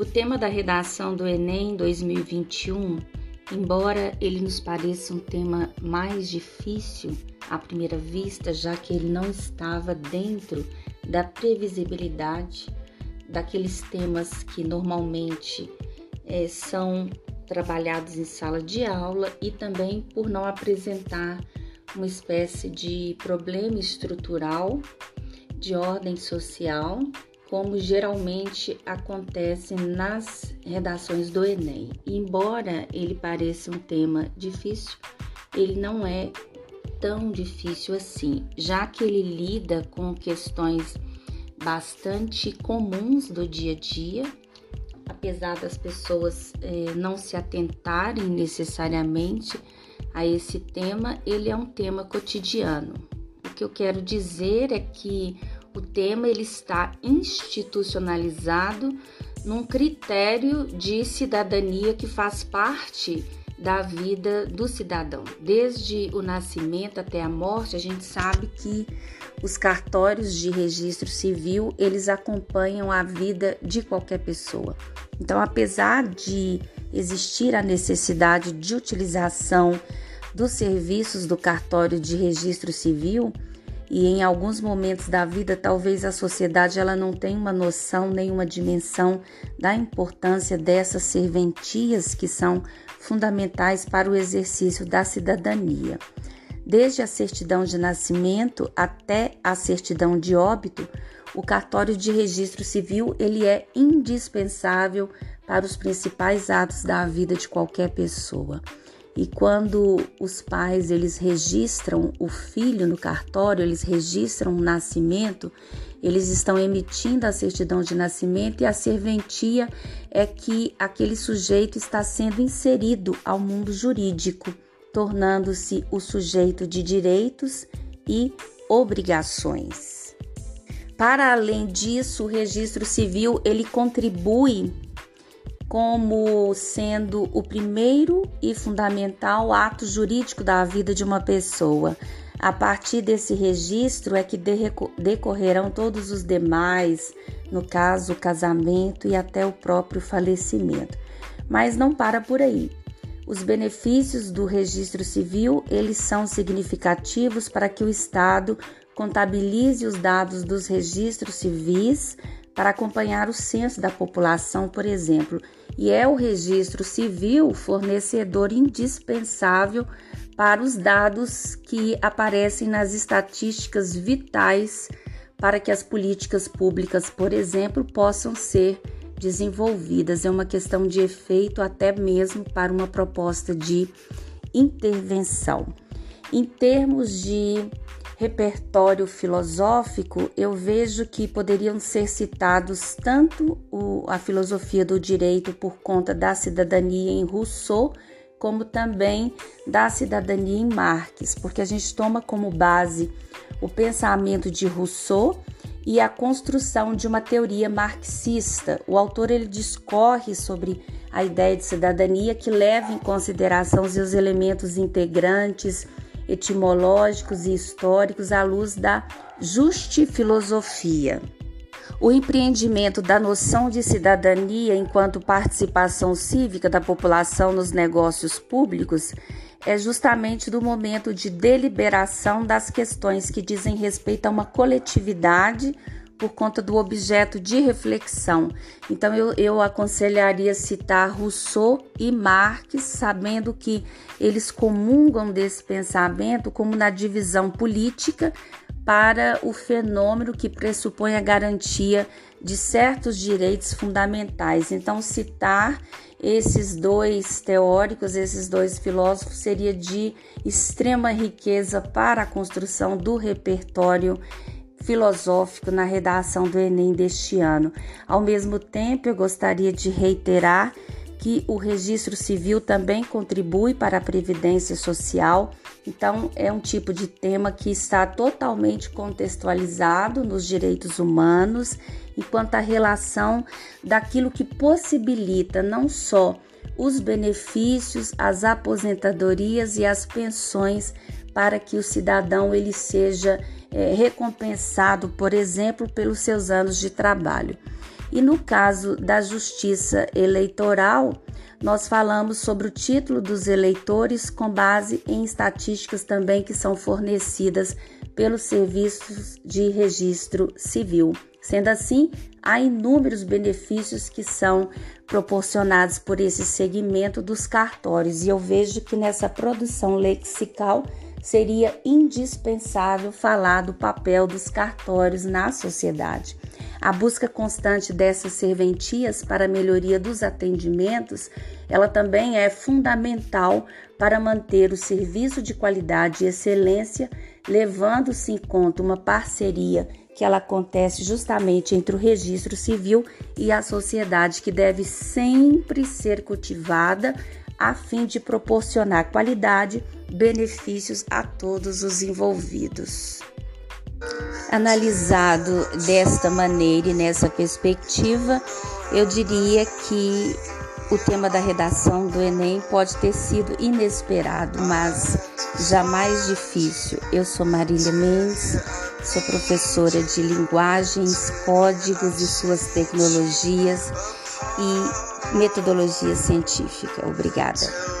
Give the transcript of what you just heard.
O tema da redação do Enem 2021, embora ele nos pareça um tema mais difícil à primeira vista, já que ele não estava dentro da previsibilidade daqueles temas que normalmente é, são trabalhados em sala de aula e também por não apresentar uma espécie de problema estrutural de ordem social, como geralmente acontece nas redações do Enem. embora ele pareça um tema difícil, ele não é tão difícil assim, já que ele lida com questões bastante comuns do dia a dia, apesar das pessoas eh, não se atentarem necessariamente a esse tema, ele é um tema cotidiano. O que eu quero dizer é que o tema ele está institucionalizado num critério de cidadania que faz parte da vida do cidadão. Desde o nascimento até a morte, a gente sabe que os cartórios de registro civil, eles acompanham a vida de qualquer pessoa. Então, apesar de existir a necessidade de utilização dos serviços do cartório de registro civil, e em alguns momentos da vida talvez a sociedade ela não tenha uma noção nem uma dimensão da importância dessas serventias que são fundamentais para o exercício da cidadania. Desde a certidão de nascimento até a certidão de óbito, o cartório de registro civil ele é indispensável para os principais atos da vida de qualquer pessoa. E quando os pais eles registram o filho no cartório, eles registram o nascimento, eles estão emitindo a certidão de nascimento e a serventia é que aquele sujeito está sendo inserido ao mundo jurídico, tornando-se o sujeito de direitos e obrigações. Para além disso, o registro civil ele contribui como sendo o primeiro e fundamental ato jurídico da vida de uma pessoa. A partir desse registro é que decorrerão todos os demais, no caso, o casamento e até o próprio falecimento. Mas não para por aí. Os benefícios do registro civil, eles são significativos para que o Estado contabilize os dados dos registros civis para acompanhar o censo da população, por exemplo, e é o registro civil fornecedor indispensável para os dados que aparecem nas estatísticas vitais para que as políticas públicas, por exemplo, possam ser desenvolvidas. É uma questão de efeito, até mesmo para uma proposta de intervenção. Em termos de repertório filosófico, eu vejo que poderiam ser citados tanto o, a filosofia do direito por conta da cidadania em Rousseau, como também da cidadania em Marx, porque a gente toma como base o pensamento de Rousseau e a construção de uma teoria marxista. O autor ele discorre sobre a ideia de cidadania que leva em consideração os elementos integrantes etimológicos e históricos à luz da justifilosofia. O empreendimento da noção de cidadania enquanto participação cívica da população nos negócios públicos é justamente do momento de deliberação das questões que dizem respeito a uma coletividade por conta do objeto de reflexão. Então, eu, eu aconselharia citar Rousseau e Marx, sabendo que eles comungam desse pensamento como na divisão política para o fenômeno que pressupõe a garantia de certos direitos fundamentais. Então, citar esses dois teóricos, esses dois filósofos, seria de extrema riqueza para a construção do repertório filosófico na redação do Enem deste ano. Ao mesmo tempo, eu gostaria de reiterar que o registro civil também contribui para a previdência social. Então, é um tipo de tema que está totalmente contextualizado nos direitos humanos, enquanto a relação daquilo que possibilita não só os benefícios, as aposentadorias e as pensões para que o cidadão ele seja é, recompensado, por exemplo, pelos seus anos de trabalho. E no caso da justiça eleitoral, nós falamos sobre o título dos eleitores com base em estatísticas também que são fornecidas pelos serviços de registro civil. Sendo assim, há inúmeros benefícios que são proporcionados por esse segmento dos cartórios, e eu vejo que nessa produção lexical seria indispensável falar do papel dos cartórios na sociedade. A busca constante dessas serventias para a melhoria dos atendimentos, ela também é fundamental para manter o serviço de qualidade e excelência, levando-se em conta uma parceria que ela acontece justamente entre o registro civil e a sociedade, que deve sempre ser cultivada a fim de proporcionar qualidade, benefícios a todos os envolvidos. Analisado desta maneira e nessa perspectiva, eu diria que o tema da redação do Enem pode ter sido inesperado, mas jamais difícil. Eu sou Marília Mendes, sou professora de linguagens, códigos e suas tecnologias e metodologia científica. Obrigada.